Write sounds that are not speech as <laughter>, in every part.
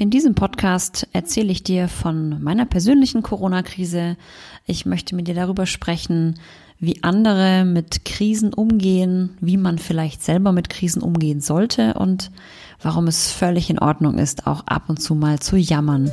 In diesem Podcast erzähle ich dir von meiner persönlichen Corona-Krise. Ich möchte mit dir darüber sprechen, wie andere mit Krisen umgehen, wie man vielleicht selber mit Krisen umgehen sollte und warum es völlig in Ordnung ist, auch ab und zu mal zu jammern.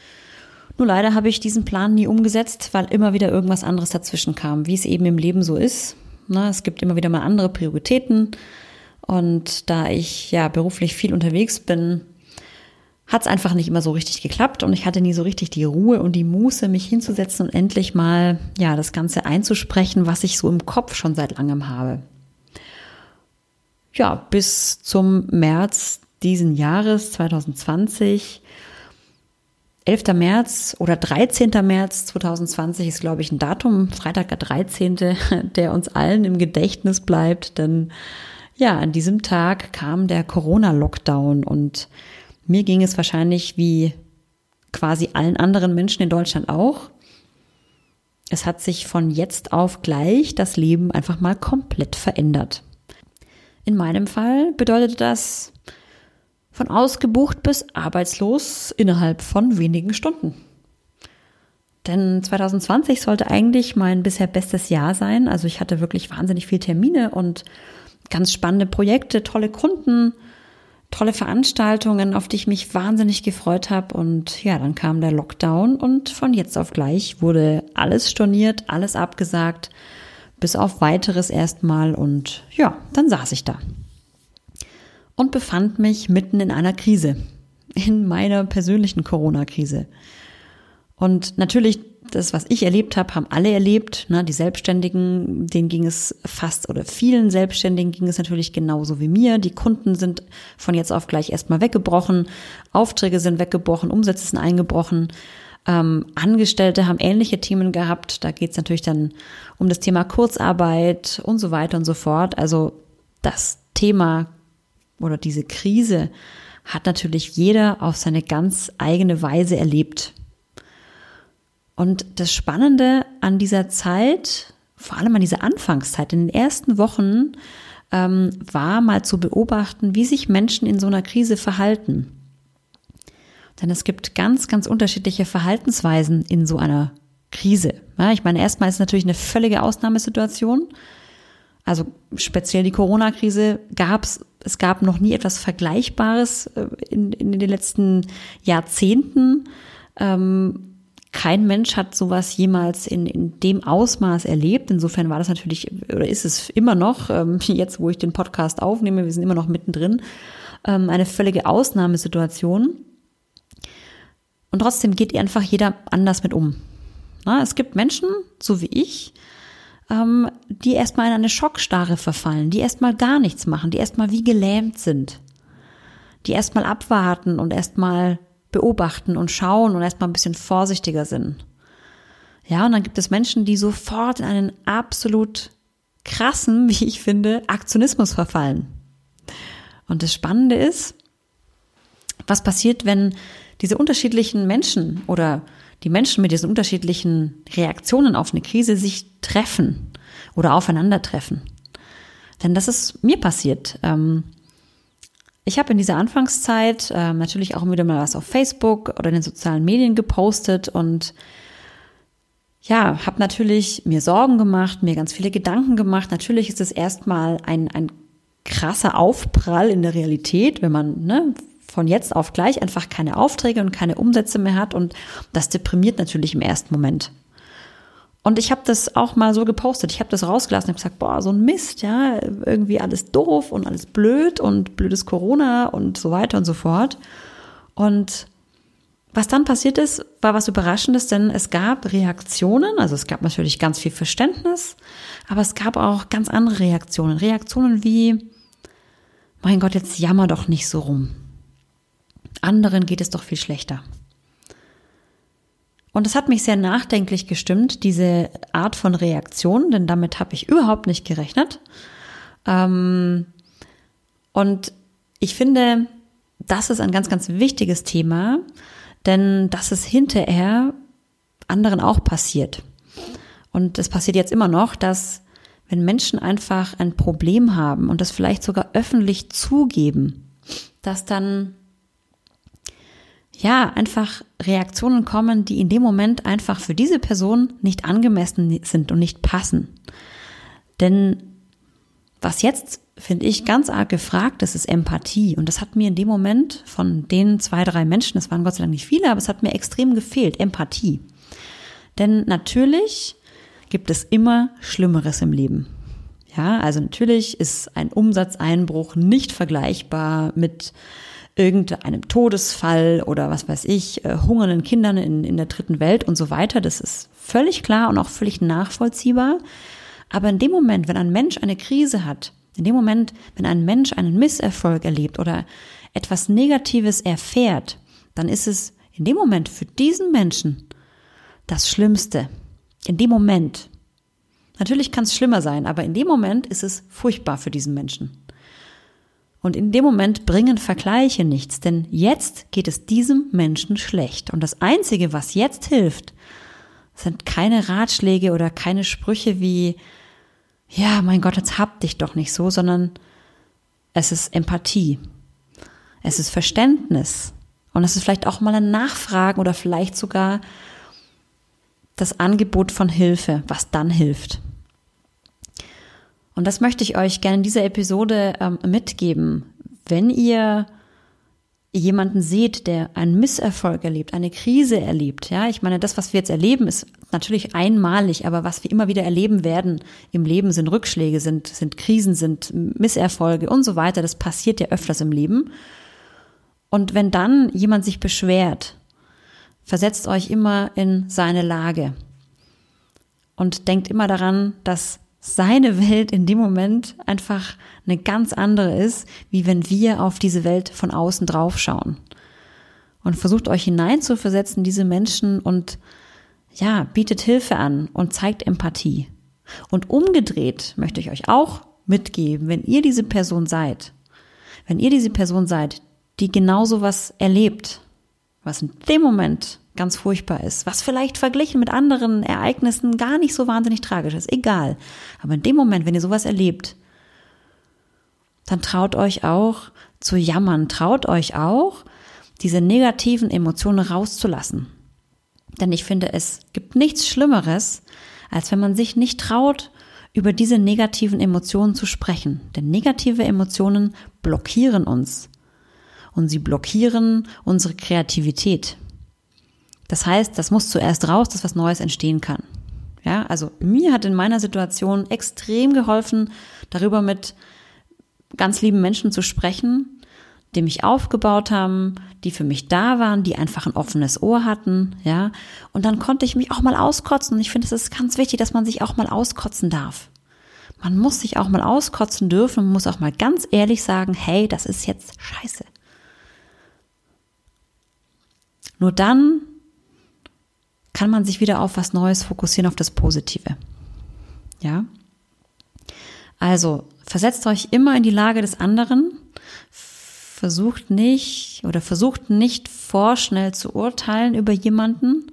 nur leider habe ich diesen Plan nie umgesetzt, weil immer wieder irgendwas anderes dazwischen kam, wie es eben im Leben so ist. Na, es gibt immer wieder mal andere Prioritäten. Und da ich ja beruflich viel unterwegs bin, hat es einfach nicht immer so richtig geklappt und ich hatte nie so richtig die Ruhe und die Muße, mich hinzusetzen und endlich mal ja das Ganze einzusprechen, was ich so im Kopf schon seit langem habe. Ja, bis zum März diesen Jahres 2020 11. März oder 13. März 2020 ist, glaube ich, ein Datum, Freitag der 13., <laughs> der uns allen im Gedächtnis bleibt, denn ja, an diesem Tag kam der Corona-Lockdown und mir ging es wahrscheinlich wie quasi allen anderen Menschen in Deutschland auch. Es hat sich von jetzt auf gleich das Leben einfach mal komplett verändert. In meinem Fall bedeutet das, von ausgebucht bis arbeitslos innerhalb von wenigen Stunden. Denn 2020 sollte eigentlich mein bisher bestes Jahr sein. Also ich hatte wirklich wahnsinnig viele Termine und ganz spannende Projekte, tolle Kunden, tolle Veranstaltungen, auf die ich mich wahnsinnig gefreut habe. Und ja, dann kam der Lockdown und von jetzt auf gleich wurde alles storniert, alles abgesagt, bis auf weiteres erstmal. Und ja, dann saß ich da und befand mich mitten in einer Krise, in meiner persönlichen Corona-Krise. Und natürlich, das, was ich erlebt habe, haben alle erlebt. Ne? Die Selbstständigen, denen ging es fast oder vielen Selbstständigen ging es natürlich genauso wie mir. Die Kunden sind von jetzt auf gleich erstmal weggebrochen, Aufträge sind weggebrochen, Umsätze sind eingebrochen. Ähm, Angestellte haben ähnliche Themen gehabt. Da geht es natürlich dann um das Thema Kurzarbeit und so weiter und so fort. Also das Thema oder diese Krise hat natürlich jeder auf seine ganz eigene Weise erlebt. Und das Spannende an dieser Zeit, vor allem an dieser Anfangszeit, in den ersten Wochen, ähm, war mal zu beobachten, wie sich Menschen in so einer Krise verhalten. Denn es gibt ganz, ganz unterschiedliche Verhaltensweisen in so einer Krise. Ja, ich meine, erstmal ist es natürlich eine völlige Ausnahmesituation. Also speziell die Corona-Krise gab es, es gab noch nie etwas Vergleichbares äh, in, in den letzten Jahrzehnten. Ähm, kein Mensch hat sowas jemals in, in dem Ausmaß erlebt. Insofern war das natürlich, oder ist es immer noch, ähm, <laughs> jetzt wo ich den Podcast aufnehme, wir sind immer noch mittendrin, ähm, eine völlige Ausnahmesituation. Und trotzdem geht einfach jeder anders mit um. Es gibt Menschen, so wie ich, ähm, die erstmal in eine Schockstarre verfallen, die erstmal gar nichts machen, die erstmal wie gelähmt sind, die erstmal abwarten und erstmal beobachten und schauen und erstmal ein bisschen vorsichtiger sind. Ja, und dann gibt es Menschen, die sofort in einen absolut krassen, <laughs> wie ich finde, Aktionismus verfallen. Und das Spannende ist, was passiert, wenn diese unterschiedlichen Menschen oder die Menschen mit diesen unterschiedlichen Reaktionen auf eine Krise sich treffen oder aufeinandertreffen. Denn das ist mir passiert. Ähm, ich habe in dieser Anfangszeit ähm, natürlich auch wieder mal was auf Facebook oder in den sozialen Medien gepostet und ja, habe natürlich mir Sorgen gemacht, mir ganz viele Gedanken gemacht. Natürlich ist es erstmal ein, ein krasser Aufprall in der Realität, wenn man ne, von jetzt auf gleich einfach keine Aufträge und keine Umsätze mehr hat und das deprimiert natürlich im ersten Moment. Und ich habe das auch mal so gepostet. Ich habe das rausgelassen und gesagt, boah, so ein Mist, ja, irgendwie alles doof und alles blöd und blödes Corona und so weiter und so fort. Und was dann passiert ist, war was Überraschendes, denn es gab Reaktionen, also es gab natürlich ganz viel Verständnis, aber es gab auch ganz andere Reaktionen. Reaktionen wie, mein Gott, jetzt jammer doch nicht so rum. Anderen geht es doch viel schlechter. Und das hat mich sehr nachdenklich gestimmt, diese Art von Reaktion, denn damit habe ich überhaupt nicht gerechnet. Ähm, und ich finde, das ist ein ganz, ganz wichtiges Thema, denn das ist hinterher anderen auch passiert. Und es passiert jetzt immer noch, dass wenn Menschen einfach ein Problem haben und das vielleicht sogar öffentlich zugeben, dass dann ja, einfach Reaktionen kommen, die in dem Moment einfach für diese Person nicht angemessen sind und nicht passen. Denn was jetzt, finde ich, ganz arg gefragt ist, ist Empathie. Und das hat mir in dem Moment von den zwei, drei Menschen, das waren Gott sei Dank nicht viele, aber es hat mir extrem gefehlt, Empathie. Denn natürlich gibt es immer Schlimmeres im Leben. Ja, also natürlich ist ein Umsatzeinbruch nicht vergleichbar mit irgendeinem Todesfall oder was weiß ich, äh, hungernden Kindern in, in der dritten Welt und so weiter. Das ist völlig klar und auch völlig nachvollziehbar. Aber in dem Moment, wenn ein Mensch eine Krise hat, in dem Moment, wenn ein Mensch einen Misserfolg erlebt oder etwas Negatives erfährt, dann ist es in dem Moment für diesen Menschen das Schlimmste. In dem Moment. Natürlich kann es schlimmer sein, aber in dem Moment ist es furchtbar für diesen Menschen. Und in dem Moment bringen Vergleiche nichts, denn jetzt geht es diesem Menschen schlecht. Und das Einzige, was jetzt hilft, sind keine Ratschläge oder keine Sprüche wie, ja, mein Gott, jetzt hab dich doch nicht so, sondern es ist Empathie. Es ist Verständnis. Und es ist vielleicht auch mal ein Nachfragen oder vielleicht sogar das Angebot von Hilfe, was dann hilft. Und das möchte ich euch gerne in dieser Episode ähm, mitgeben. Wenn ihr jemanden seht, der einen Misserfolg erlebt, eine Krise erlebt, ja, ich meine, das, was wir jetzt erleben, ist natürlich einmalig, aber was wir immer wieder erleben werden im Leben sind Rückschläge, sind, sind Krisen, sind Misserfolge und so weiter. Das passiert ja öfters im Leben. Und wenn dann jemand sich beschwert, versetzt euch immer in seine Lage und denkt immer daran, dass seine Welt in dem Moment einfach eine ganz andere ist, wie wenn wir auf diese Welt von außen draufschauen. Und versucht euch hineinzuversetzen, diese Menschen und ja, bietet Hilfe an und zeigt Empathie. Und umgedreht möchte ich euch auch mitgeben, wenn ihr diese Person seid, wenn ihr diese Person seid, die genauso was erlebt, was in dem Moment ganz furchtbar ist, was vielleicht verglichen mit anderen Ereignissen gar nicht so wahnsinnig tragisch ist, egal. Aber in dem Moment, wenn ihr sowas erlebt, dann traut euch auch zu jammern, traut euch auch, diese negativen Emotionen rauszulassen. Denn ich finde, es gibt nichts Schlimmeres, als wenn man sich nicht traut, über diese negativen Emotionen zu sprechen. Denn negative Emotionen blockieren uns. Und sie blockieren unsere Kreativität. Das heißt, das muss zuerst raus, dass was Neues entstehen kann. Ja, also mir hat in meiner Situation extrem geholfen, darüber mit ganz lieben Menschen zu sprechen, die mich aufgebaut haben, die für mich da waren, die einfach ein offenes Ohr hatten, ja. Und dann konnte ich mich auch mal auskotzen. Und ich finde, es ist ganz wichtig, dass man sich auch mal auskotzen darf. Man muss sich auch mal auskotzen dürfen und muss auch mal ganz ehrlich sagen, hey, das ist jetzt scheiße. Nur dann kann man sich wieder auf was Neues fokussieren, auf das Positive. Ja? Also, versetzt euch immer in die Lage des anderen. Versucht nicht oder versucht nicht vorschnell zu urteilen über jemanden.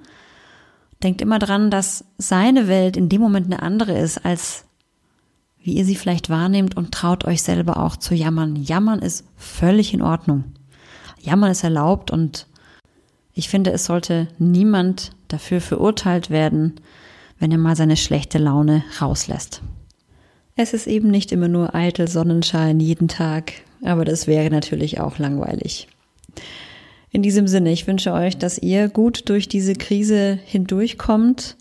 Denkt immer dran, dass seine Welt in dem Moment eine andere ist, als wie ihr sie vielleicht wahrnehmt und traut euch selber auch zu jammern. Jammern ist völlig in Ordnung. Jammern ist erlaubt und ich finde, es sollte niemand dafür verurteilt werden, wenn er mal seine schlechte Laune rauslässt. Es ist eben nicht immer nur eitel Sonnenschein jeden Tag, aber das wäre natürlich auch langweilig. In diesem Sinne, ich wünsche euch, dass ihr gut durch diese Krise hindurchkommt,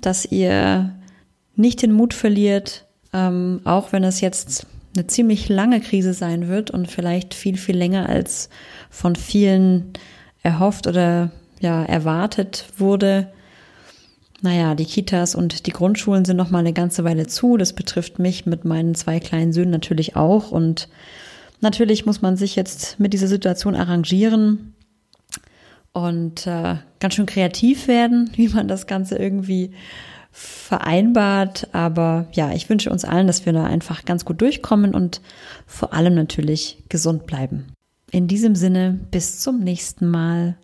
dass ihr nicht den Mut verliert, ähm, auch wenn es jetzt eine ziemlich lange Krise sein wird und vielleicht viel, viel länger als von vielen erhofft oder ja erwartet wurde. Naja, die Kitas und die Grundschulen sind noch mal eine ganze Weile zu. Das betrifft mich mit meinen zwei kleinen Söhnen natürlich auch. Und natürlich muss man sich jetzt mit dieser Situation arrangieren und äh, ganz schön kreativ werden, <laughs> wie man das Ganze irgendwie vereinbart. Aber ja, ich wünsche uns allen, dass wir da einfach ganz gut durchkommen und vor allem natürlich gesund bleiben. In diesem Sinne, bis zum nächsten Mal.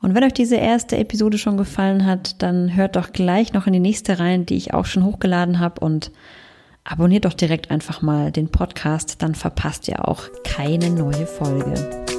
Und wenn euch diese erste Episode schon gefallen hat, dann hört doch gleich noch in die nächste rein, die ich auch schon hochgeladen habe und abonniert doch direkt einfach mal den Podcast, dann verpasst ihr auch keine neue Folge.